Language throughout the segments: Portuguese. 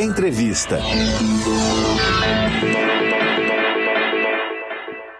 Entrevista.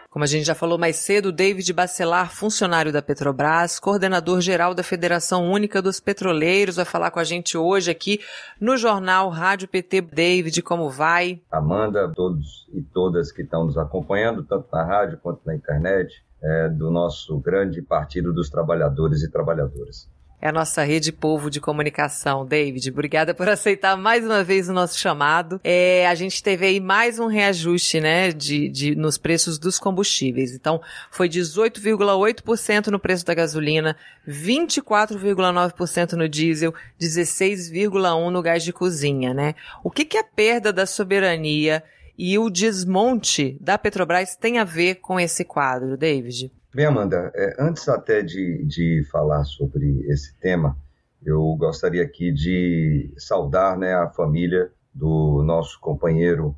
Como a gente já falou mais cedo, David Bacelar, funcionário da Petrobras, coordenador geral da Federação Única dos Petroleiros, vai falar com a gente hoje aqui no jornal Rádio PT. David, como vai? Amanda, todos e todas que estão nos acompanhando, tanto na rádio quanto na internet, é, do nosso grande Partido dos Trabalhadores e Trabalhadoras é a nossa rede povo de comunicação. David, obrigada por aceitar mais uma vez o nosso chamado. É, a gente teve aí mais um reajuste, né, de, de, nos preços dos combustíveis. Então, foi 18,8% no preço da gasolina, 24,9% no diesel, 16,1% no gás de cozinha, né? O que que a perda da soberania e o desmonte da Petrobras tem a ver com esse quadro, David? Bem, Amanda, é, antes até de, de falar sobre esse tema, eu gostaria aqui de saudar né, a família do nosso companheiro,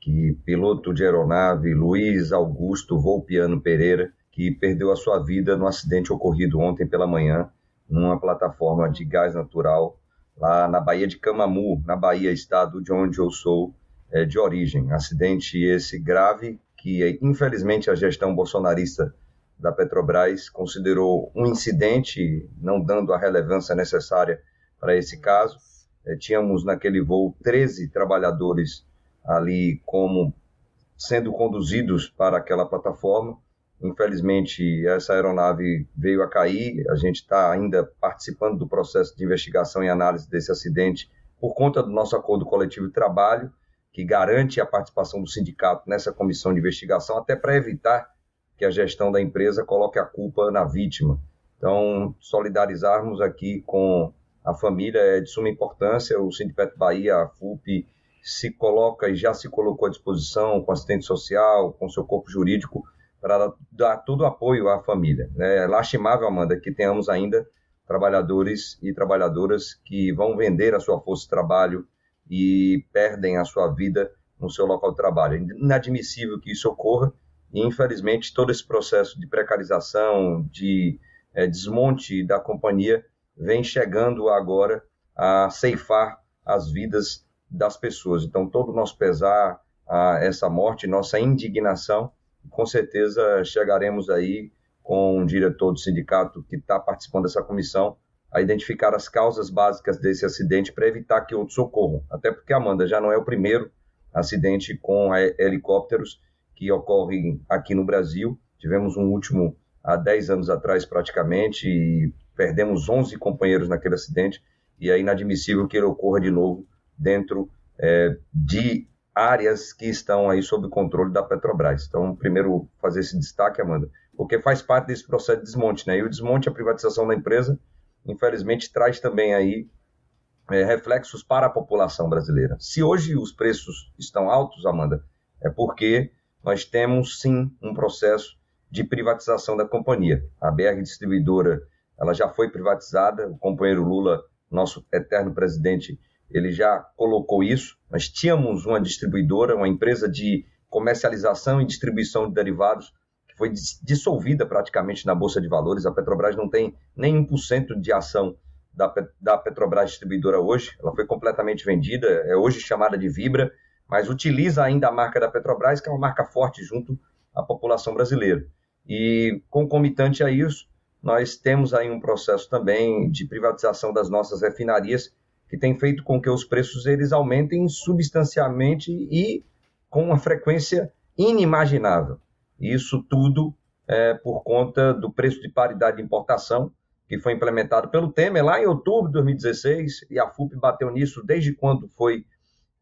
que piloto de aeronave, Luiz Augusto Volpiano Pereira, que perdeu a sua vida no acidente ocorrido ontem pela manhã numa plataforma de gás natural lá na Baía de Camamu, na Bahia, estado de onde eu sou é, de origem. Acidente esse grave que, infelizmente, a gestão bolsonarista da Petrobras considerou um incidente, não dando a relevância necessária para esse caso. É, tínhamos naquele voo 13 trabalhadores ali como sendo conduzidos para aquela plataforma. Infelizmente, essa aeronave veio a cair. A gente está ainda participando do processo de investigação e análise desse acidente por conta do nosso acordo coletivo de trabalho, que garante a participação do sindicato nessa comissão de investigação, até para evitar que a gestão da empresa coloque a culpa na vítima. Então, solidarizarmos aqui com a família é de suma importância. O Sindicato Bahia, a FUP, se coloca e já se colocou à disposição com assistente social, com seu corpo jurídico, para dar todo o apoio à família. É lastimável, Amanda, que tenhamos ainda trabalhadores e trabalhadoras que vão vender a sua força de trabalho e perdem a sua vida no seu local de trabalho. É inadmissível que isso ocorra e, infelizmente, todo esse processo de precarização, de é, desmonte da companhia, vem chegando agora a ceifar as vidas das pessoas. Então, todo o nosso pesar a essa morte, nossa indignação, com certeza chegaremos aí com o diretor do sindicato que está participando dessa comissão a identificar as causas básicas desse acidente para evitar que outros ocorram. Até porque, Amanda, já não é o primeiro acidente com helicópteros que ocorrem aqui no Brasil. Tivemos um último há 10 anos atrás, praticamente, e perdemos 11 companheiros naquele acidente, e é inadmissível que ele ocorra de novo dentro é, de áreas que estão aí sob controle da Petrobras. Então, primeiro, fazer esse destaque, Amanda, porque faz parte desse processo de desmonte, né? E o desmonte, a privatização da empresa, infelizmente, traz também aí é, reflexos para a população brasileira. Se hoje os preços estão altos, Amanda, é porque nós temos sim um processo de privatização da companhia. A BR Distribuidora, ela já foi privatizada, o companheiro Lula, nosso eterno presidente, ele já colocou isso. Nós tínhamos uma distribuidora, uma empresa de comercialização e distribuição de derivados que foi dissolvida praticamente na Bolsa de Valores. A Petrobras não tem nem 1% de ação da, da Petrobras Distribuidora hoje. Ela foi completamente vendida, é hoje chamada de Vibra mas utiliza ainda a marca da Petrobras, que é uma marca forte junto à população brasileira. E concomitante a isso, nós temos aí um processo também de privatização das nossas refinarias, que tem feito com que os preços eles aumentem substancialmente e com uma frequência inimaginável. Isso tudo é por conta do preço de paridade de importação, que foi implementado pelo Temer lá em outubro de 2016, e a FUP bateu nisso desde quando foi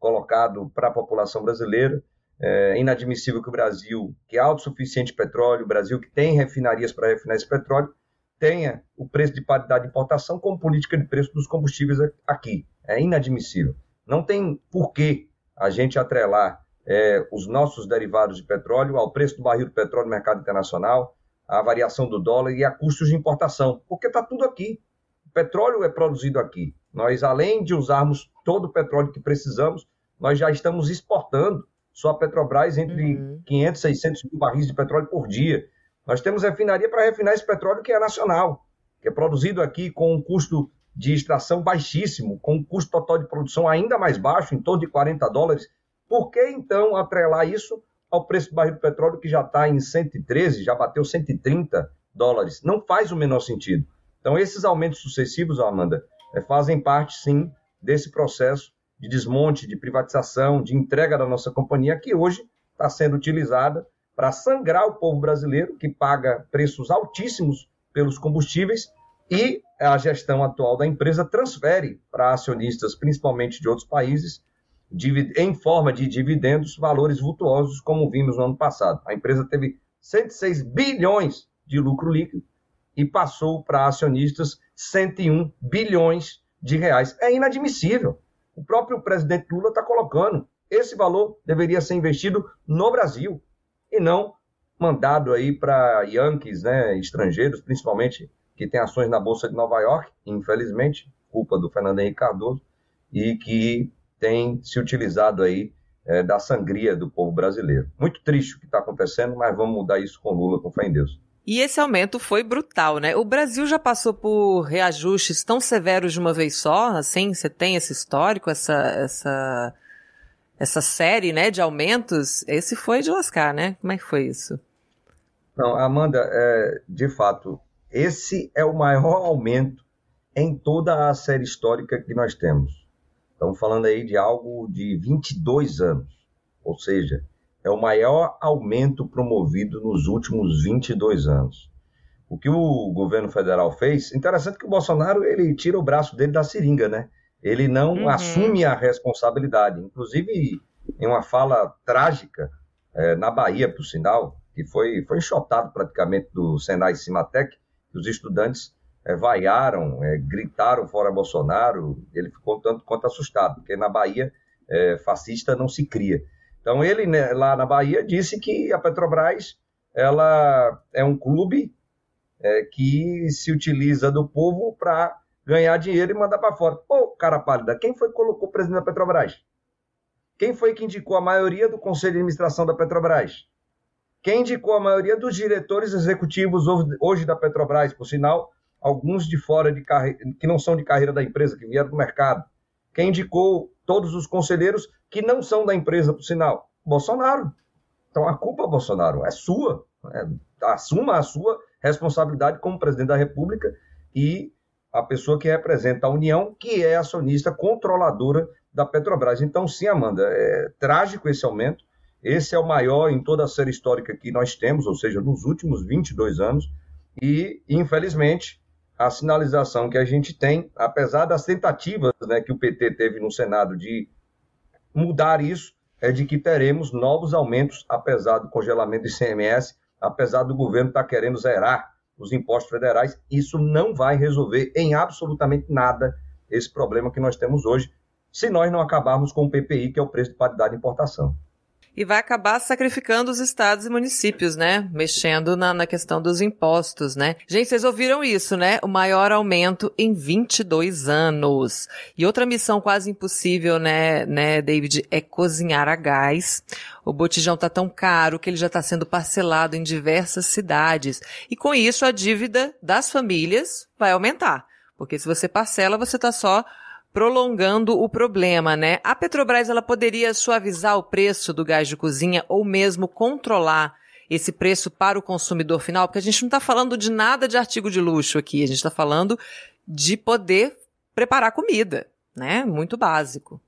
colocado para a população brasileira. É inadmissível que o Brasil, que é autossuficiente petróleo, o Brasil que tem refinarias para refinar esse petróleo, tenha o preço de paridade de importação como política de preço dos combustíveis aqui. É inadmissível. Não tem por que a gente atrelar é, os nossos derivados de petróleo ao preço do barril do petróleo no mercado internacional, à variação do dólar e a custos de importação, porque está tudo aqui. O petróleo é produzido aqui. Nós, além de usarmos todo o petróleo que precisamos, nós já estamos exportando só a Petrobras entre uhum. 500 e 600 mil barris de petróleo por dia. Nós temos refinaria para refinar esse petróleo que é nacional, que é produzido aqui com um custo de extração baixíssimo, com um custo total de produção ainda mais baixo, em torno de 40 dólares, por que então atrelar isso ao preço do barril de petróleo que já está em 113, já bateu 130 dólares? Não faz o menor sentido. Então, esses aumentos sucessivos, Amanda, é, fazem parte, sim, desse processo de desmonte, de privatização, de entrega da nossa companhia, que hoje está sendo utilizada para sangrar o povo brasileiro, que paga preços altíssimos pelos combustíveis, e a gestão atual da empresa transfere para acionistas, principalmente de outros países, em forma de dividendos, valores vultuosos, como vimos no ano passado. A empresa teve 106 bilhões de lucro líquido e passou para acionistas 101 bilhões de reais. É inadmissível. O próprio presidente Lula está colocando. Esse valor deveria ser investido no Brasil e não mandado aí para Yankees, né, estrangeiros, principalmente que tem ações na Bolsa de Nova York, infelizmente, culpa do Fernando Henrique Cardoso, e que tem se utilizado aí é, da sangria do povo brasileiro. Muito triste o que está acontecendo, mas vamos mudar isso com Lula, com fé em Deus. E esse aumento foi brutal, né? O Brasil já passou por reajustes tão severos de uma vez só, assim? Você tem esse histórico, essa, essa, essa série, né, de aumentos? Esse foi de lascar, né? Como é que foi isso? Não, Amanda, é, de fato, esse é o maior aumento em toda a série histórica que nós temos. Estamos falando aí de algo de 22 anos, ou seja, é o maior aumento promovido nos últimos 22 anos. O que o governo federal fez, interessante que o Bolsonaro ele tira o braço dele da seringa, né? Ele não uhum. assume a responsabilidade. Inclusive, em uma fala trágica é, na Bahia, por sinal, que foi, foi enxotado praticamente do Senai Cimatec, que os estudantes é, vaiaram, é, gritaram fora Bolsonaro, ele ficou tanto quanto assustado, porque na Bahia é, fascista não se cria. Então ele né, lá na Bahia disse que a Petrobras ela é um clube é, que se utiliza do povo para ganhar dinheiro e mandar para fora. Pô, cara pálida, quem foi que colocou o presidente da Petrobras? Quem foi que indicou a maioria do conselho de administração da Petrobras? Quem indicou a maioria dos diretores executivos hoje da Petrobras, por sinal, alguns de fora de que não são de carreira da empresa, que vieram do mercado? Quem indicou todos os conselheiros que não são da empresa, por sinal? Bolsonaro. Então a culpa, Bolsonaro, é sua. É, assuma a sua responsabilidade como presidente da República e a pessoa que representa a União, que é acionista controladora da Petrobras. Então, sim, Amanda, é trágico esse aumento. Esse é o maior em toda a série histórica que nós temos, ou seja, nos últimos 22 anos. E, infelizmente, a sinalização que a gente tem, apesar das tentativas né, que o PT teve no Senado de mudar isso, é de que teremos novos aumentos, apesar do congelamento do ICMS, apesar do governo estar tá querendo zerar os impostos federais. Isso não vai resolver em absolutamente nada esse problema que nós temos hoje, se nós não acabarmos com o PPI, que é o preço de paridade de importação e vai acabar sacrificando os estados e municípios, né? Mexendo na, na questão dos impostos, né? Gente, vocês ouviram isso, né? O maior aumento em 22 anos. E outra missão quase impossível, né, né, David, é cozinhar a gás. O botijão tá tão caro que ele já está sendo parcelado em diversas cidades. E com isso a dívida das famílias vai aumentar. Porque se você parcela, você está só prolongando o problema, né? A Petrobras ela poderia suavizar o preço do gás de cozinha ou mesmo controlar esse preço para o consumidor final, porque a gente não está falando de nada de artigo de luxo aqui, a gente está falando de poder preparar comida, né? Muito básico.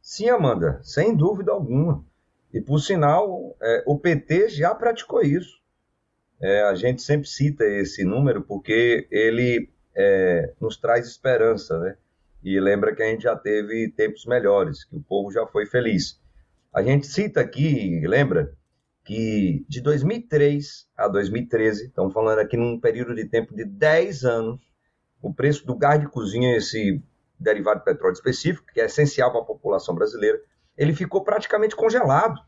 Sim, Amanda, sem dúvida alguma. E por sinal, é, o PT já praticou isso. É, a gente sempre cita esse número porque ele é, nos traz esperança, né? E lembra que a gente já teve tempos melhores, que o povo já foi feliz. A gente cita aqui, lembra, que de 2003 a 2013, estamos falando aqui num período de tempo de 10 anos, o preço do gás de cozinha, esse derivado de petróleo específico, que é essencial para a população brasileira, ele ficou praticamente congelado.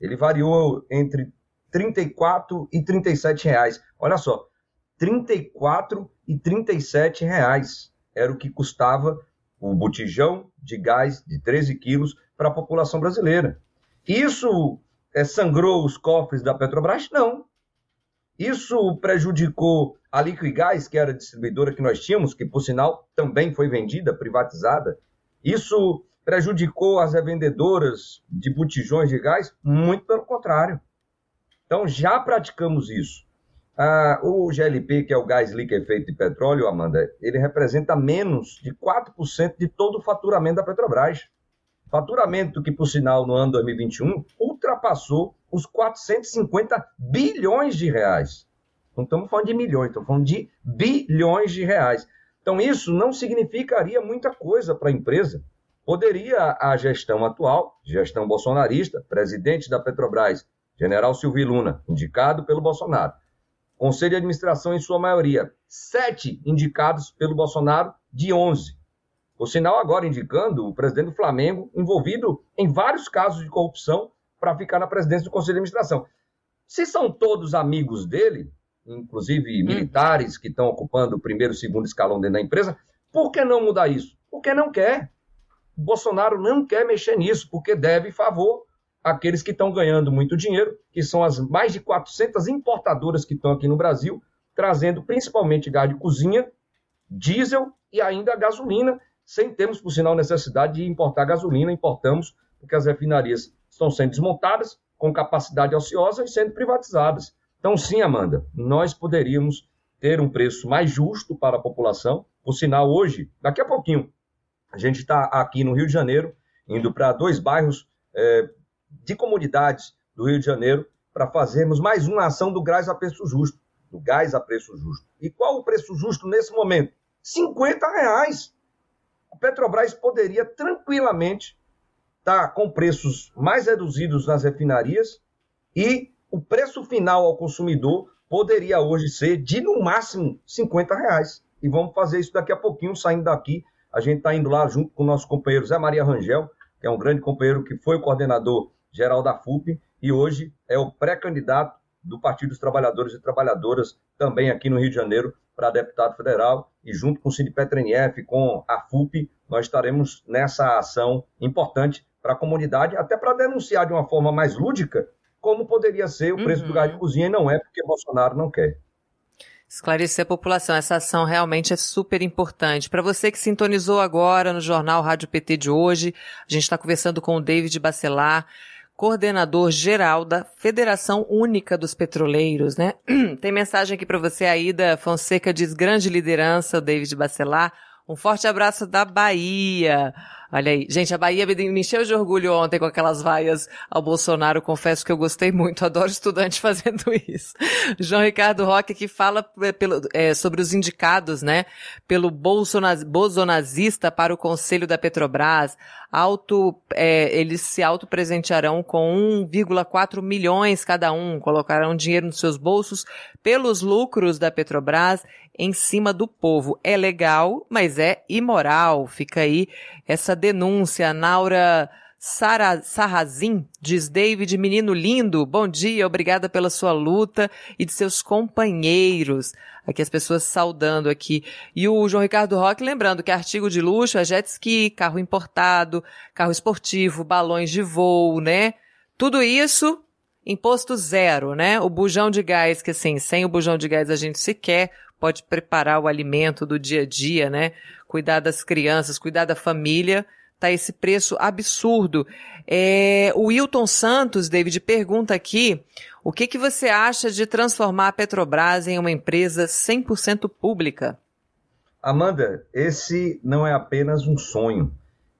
Ele variou entre 34 e 37 reais. Olha só, 34 e 37 reais era o que custava o botijão de gás de 13 quilos para a população brasileira. Isso é, sangrou os cofres da Petrobras? Não. Isso prejudicou a Liquigás, que era a distribuidora que nós tínhamos, que por sinal também foi vendida, privatizada. Isso prejudicou as revendedoras de botijões de gás? Muito pelo contrário. Então já praticamos isso. Ah, o GLP, que é o gás liquefeito de petróleo, Amanda, ele representa menos de 4% de todo o faturamento da Petrobras. Faturamento que, por sinal, no ano 2021 ultrapassou os 450 bilhões de reais. Não estamos falando de milhões, estamos falando de bilhões de reais. Então, isso não significaria muita coisa para a empresa. Poderia a gestão atual, gestão bolsonarista, presidente da Petrobras, general Silvio Luna, indicado pelo Bolsonaro, conselho de administração em sua maioria, sete indicados pelo Bolsonaro de 11. O sinal agora indicando o presidente do Flamengo envolvido em vários casos de corrupção para ficar na presidência do Conselho de Administração. Se são todos amigos dele, inclusive hum. militares que estão ocupando o primeiro e segundo escalão dentro da empresa, por que não mudar isso? Porque não quer. Bolsonaro não quer mexer nisso, porque deve favor àqueles que estão ganhando muito dinheiro, que são as mais de 400 importadoras que estão aqui no Brasil, trazendo principalmente gás de cozinha, diesel e ainda gasolina, sem termos, por sinal, necessidade de importar gasolina, importamos, porque as refinarias estão sendo desmontadas, com capacidade ociosa e sendo privatizadas. Então, sim, Amanda, nós poderíamos ter um preço mais justo para a população. Por sinal, hoje, daqui a pouquinho, a gente está aqui no Rio de Janeiro, indo para dois bairros é, de comunidades do Rio de Janeiro, para fazermos mais uma ação do gás a preço justo. Do gás a preço justo. E qual o preço justo nesse momento? 50 reais. A Petrobras poderia tranquilamente está com preços mais reduzidos nas refinarias e o preço final ao consumidor poderia hoje ser de no máximo 50 reais. E vamos fazer isso daqui a pouquinho, saindo daqui. A gente está indo lá junto com o nosso companheiro Zé Maria Rangel, que é um grande companheiro que foi o coordenador geral da FUP e hoje é o pré-candidato do Partido dos Trabalhadores e Trabalhadoras, também aqui no Rio de Janeiro, para deputado federal. E junto com o Cid Petrenef, com a FUP, nós estaremos nessa ação importante para a comunidade, até para denunciar de uma forma mais lúdica como poderia ser o preço uhum. do gás de cozinha, e não é porque Bolsonaro não quer. Esclarecer a população, essa ação realmente é super importante. Para você que sintonizou agora no Jornal Rádio PT de hoje, a gente está conversando com o David Bacelar, coordenador geral da Federação Única dos Petroleiros, né? Tem mensagem aqui para você, Aida Fonseca diz grande liderança, David Bacelar. Um forte abraço da Bahia. Olha aí. Gente, a Bahia me encheu de orgulho ontem com aquelas vaias ao Bolsonaro. Confesso que eu gostei muito. Adoro estudante fazendo isso. João Ricardo Roque que fala é, pelo, é, sobre os indicados, né? Pelo bolsonaz, bolsonazista para o Conselho da Petrobras. Auto, é, eles se autopresentearão com 1,4 milhões cada um. Colocarão dinheiro nos seus bolsos pelos lucros da Petrobras em cima do povo. É legal, mas é imoral. Fica aí essa denúncia. Naura Sara, Sarrazin diz David, menino lindo, bom dia, obrigada pela sua luta e de seus companheiros. Aqui as pessoas saudando aqui. E o João Ricardo Roque lembrando que artigo de luxo é jet ski, carro importado, carro esportivo, balões de voo, né? Tudo isso imposto zero, né? O bujão de gás, que assim, sem o bujão de gás a gente sequer pode preparar o alimento do dia a dia, né? Cuidar das crianças, cuidar da família, tá esse preço absurdo. É, o Wilton Santos, David, pergunta aqui, o que que você acha de transformar a Petrobras em uma empresa 100% pública? Amanda, esse não é apenas um sonho.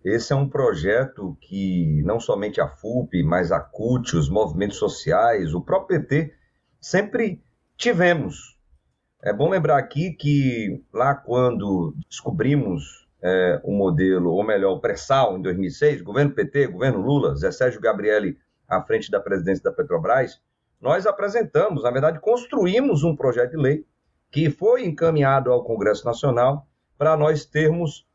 Esse é um projeto que não somente a FUP, mas a CUT, os movimentos sociais, o próprio PT, sempre tivemos é bom lembrar aqui que lá quando descobrimos é, o modelo, ou melhor, o pré-sal em 2006, governo PT, governo Lula, Zé Sérgio Gabrielli à frente da presidência da Petrobras, nós apresentamos, na verdade, construímos um projeto de lei que foi encaminhado ao Congresso Nacional para nós termos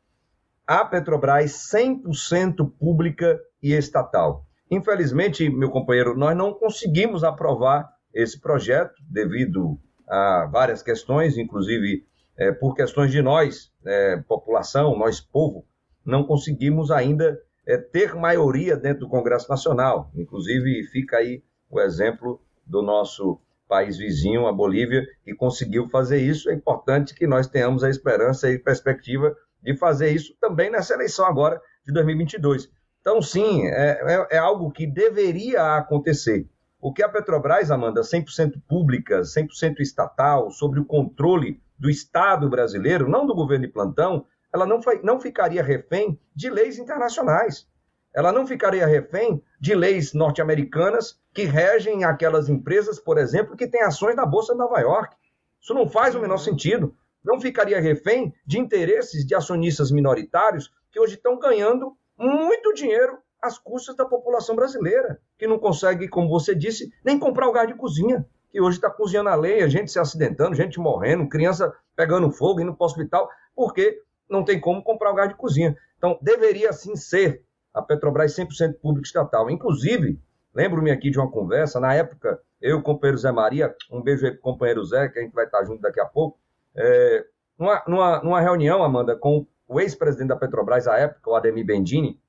a Petrobras 100% pública e estatal. Infelizmente, meu companheiro, nós não conseguimos aprovar esse projeto devido a várias questões, inclusive é, por questões de nós, é, população, nós povo, não conseguimos ainda é, ter maioria dentro do Congresso Nacional. Inclusive, fica aí o exemplo do nosso país vizinho, a Bolívia, que conseguiu fazer isso. É importante que nós tenhamos a esperança e perspectiva de fazer isso também nessa eleição agora de 2022. Então, sim, é, é, é algo que deveria acontecer. O que a Petrobras, Amanda, 100% pública, 100% estatal, sobre o controle do Estado brasileiro, não do governo de plantão, ela não, não ficaria refém de leis internacionais. Ela não ficaria refém de leis norte-americanas que regem aquelas empresas, por exemplo, que têm ações na Bolsa de Nova York. Isso não faz o menor sentido. Não ficaria refém de interesses de acionistas minoritários que hoje estão ganhando muito dinheiro às custas da população brasileira, que não consegue, como você disse, nem comprar o gás de cozinha, que hoje está cozinhando a lenha, gente se acidentando, gente morrendo, criança pegando fogo, indo para o hospital, porque não tem como comprar o gás de cozinha. Então, deveria sim ser a Petrobras 100% pública estatal. Inclusive, lembro-me aqui de uma conversa, na época, eu o companheiro Zé Maria, um beijo aí para o companheiro Zé, que a gente vai estar junto daqui a pouco, é, numa, numa, numa reunião, Amanda, com o ex-presidente da Petrobras à época, o Ademir Bendini,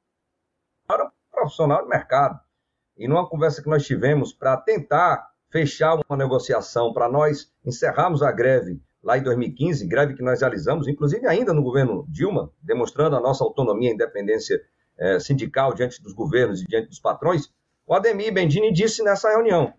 profissional do mercado. E numa conversa que nós tivemos para tentar fechar uma negociação, para nós encerrarmos a greve lá em 2015, greve que nós realizamos, inclusive ainda no governo Dilma, demonstrando a nossa autonomia e independência é, sindical diante dos governos e diante dos patrões, o Ademir Bendini disse nessa reunião: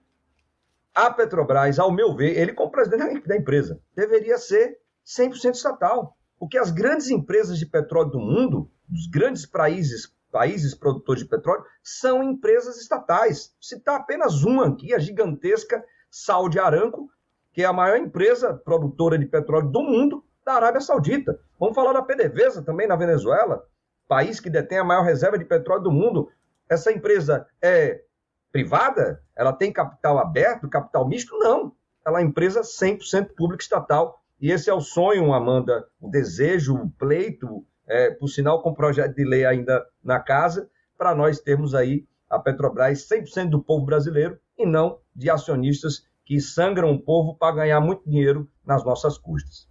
a Petrobras, ao meu ver, ele como presidente da empresa, deveria ser 100% estatal, porque as grandes empresas de petróleo do mundo, dos grandes países, países produtores de petróleo, são empresas estatais. Citar apenas uma aqui, a gigantesca Saudi Aramco, que é a maior empresa produtora de petróleo do mundo, da Arábia Saudita. Vamos falar da PDVSA também na Venezuela, país que detém a maior reserva de petróleo do mundo. Essa empresa é privada? Ela tem capital aberto, capital misto? Não. Ela é empresa 100% pública estatal. E esse é o sonho, Amanda, o desejo, o pleito, é, por sinal, com projeto de lei ainda na casa, para nós termos aí a Petrobras 100% do povo brasileiro e não de acionistas que sangram o povo para ganhar muito dinheiro nas nossas custas.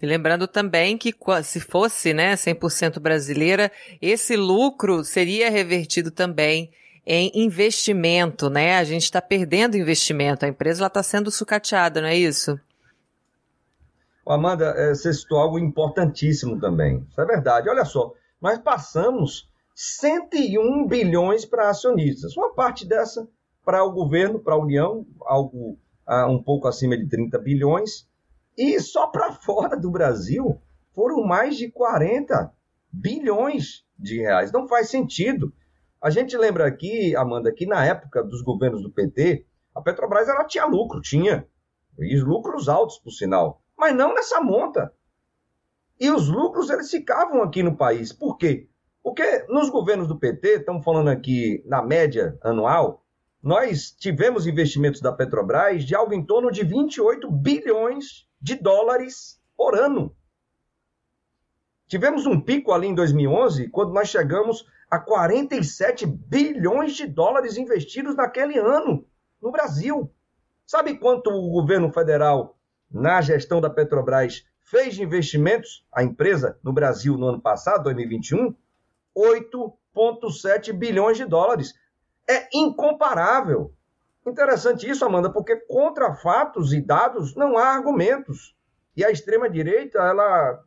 E lembrando também que se fosse né, 100% brasileira, esse lucro seria revertido também em investimento, né? A gente está perdendo investimento, a empresa está sendo sucateada, não é isso? Amanda, é, você citou algo importantíssimo também. Isso é verdade. Olha só, nós passamos 101 bilhões para acionistas. Uma parte dessa para o governo, para a União, algo ah, um pouco acima de 30 bilhões. E só para fora do Brasil foram mais de 40 bilhões de reais. Não faz sentido. A gente lembra aqui, Amanda, que na época dos governos do PT, a Petrobras ela tinha lucro, tinha. E lucros altos, por sinal. Mas não nessa monta. E os lucros eles ficavam aqui no país. Por quê? Porque nos governos do PT, estamos falando aqui na média anual, nós tivemos investimentos da Petrobras de algo em torno de 28 bilhões de dólares por ano. Tivemos um pico ali em 2011, quando nós chegamos a 47 bilhões de dólares investidos naquele ano no Brasil. Sabe quanto o governo federal, na gestão da Petrobras, fez investimentos, a empresa, no Brasil no ano passado, 2021? 8,7 bilhões de dólares é incomparável. Interessante isso, Amanda, porque contra fatos e dados não há argumentos. E a extrema-direita, ela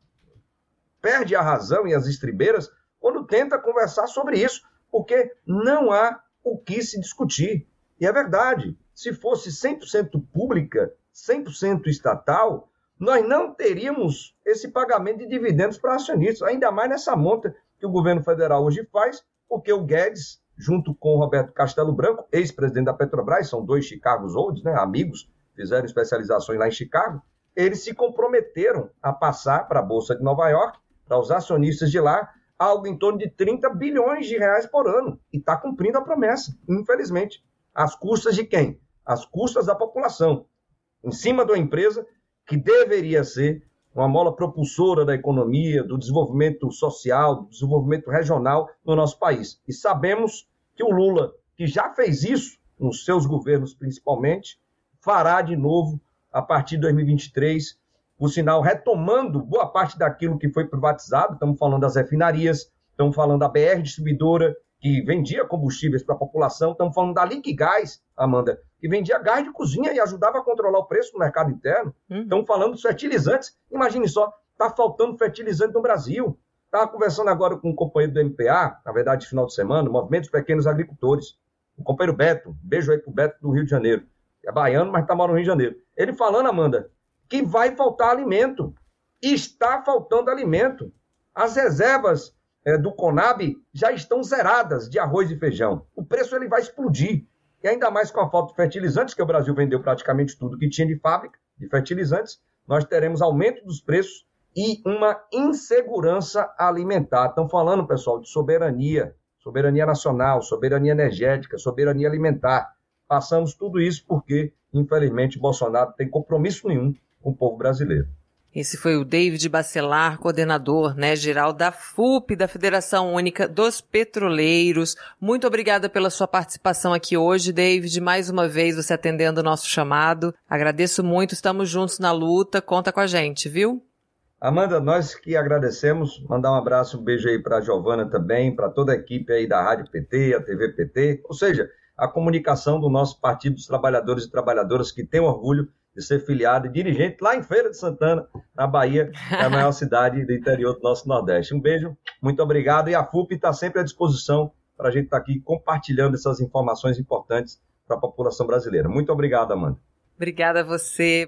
perde a razão e as estribeiras quando tenta conversar sobre isso, porque não há o que se discutir. E é verdade, se fosse 100% pública, 100% estatal, nós não teríamos esse pagamento de dividendos para acionistas, ainda mais nessa monta que o governo federal hoje faz, porque o Guedes junto com o Roberto Castelo Branco, ex-presidente da Petrobras, são dois Chicago Olds, né, amigos, fizeram especializações lá em Chicago, eles se comprometeram a passar para a Bolsa de Nova York, para os acionistas de lá, algo em torno de 30 bilhões de reais por ano. E está cumprindo a promessa, infelizmente. As custas de quem? As custas da população. Em cima de uma empresa que deveria ser uma mola propulsora da economia, do desenvolvimento social, do desenvolvimento regional no nosso país. E sabemos que o Lula, que já fez isso nos seus governos principalmente, fará de novo a partir de 2023, por sinal, retomando boa parte daquilo que foi privatizado. Estamos falando das refinarias, estamos falando da BR distribuidora, que vendia combustíveis para a população. Estamos falando da Liquigás, Amanda, que vendia gás de cozinha e ajudava a controlar o preço no mercado interno. Uhum. Estamos falando dos fertilizantes. Imagine só, está faltando fertilizante no Brasil. Estava conversando agora com um companheiro do MPA, na verdade, final de semana, Movimento dos Pequenos Agricultores. O companheiro Beto, beijo aí pro Beto do Rio de Janeiro. É baiano, mas está morando no Rio de Janeiro. Ele falando, Amanda, que vai faltar alimento. Está faltando alimento. As reservas é, do Conab já estão zeradas de arroz e feijão. O preço ele vai explodir. E ainda mais com a falta de fertilizantes, que o Brasil vendeu praticamente tudo que tinha de fábrica de fertilizantes, nós teremos aumento dos preços e uma insegurança alimentar. Estão falando, pessoal, de soberania, soberania nacional, soberania energética, soberania alimentar. Passamos tudo isso porque, infelizmente, Bolsonaro tem compromisso nenhum com o povo brasileiro. Esse foi o David Bacelar, coordenador, né, geral da FUP, da Federação Única dos Petroleiros. Muito obrigada pela sua participação aqui hoje, David. Mais uma vez você atendendo o nosso chamado. Agradeço muito, estamos juntos na luta. Conta com a gente, viu? Amanda, nós que agradecemos, mandar um abraço, um beijo aí para a Giovana também, para toda a equipe aí da Rádio PT, a TV PT, ou seja, a comunicação do nosso Partido dos Trabalhadores e Trabalhadoras que tem orgulho de ser filiado e dirigente lá em Feira de Santana, na Bahia, que é a maior cidade do interior do nosso Nordeste. Um beijo, muito obrigado. E a FUP está sempre à disposição para a gente estar tá aqui compartilhando essas informações importantes para a população brasileira. Muito obrigado, Amanda. Obrigada a você.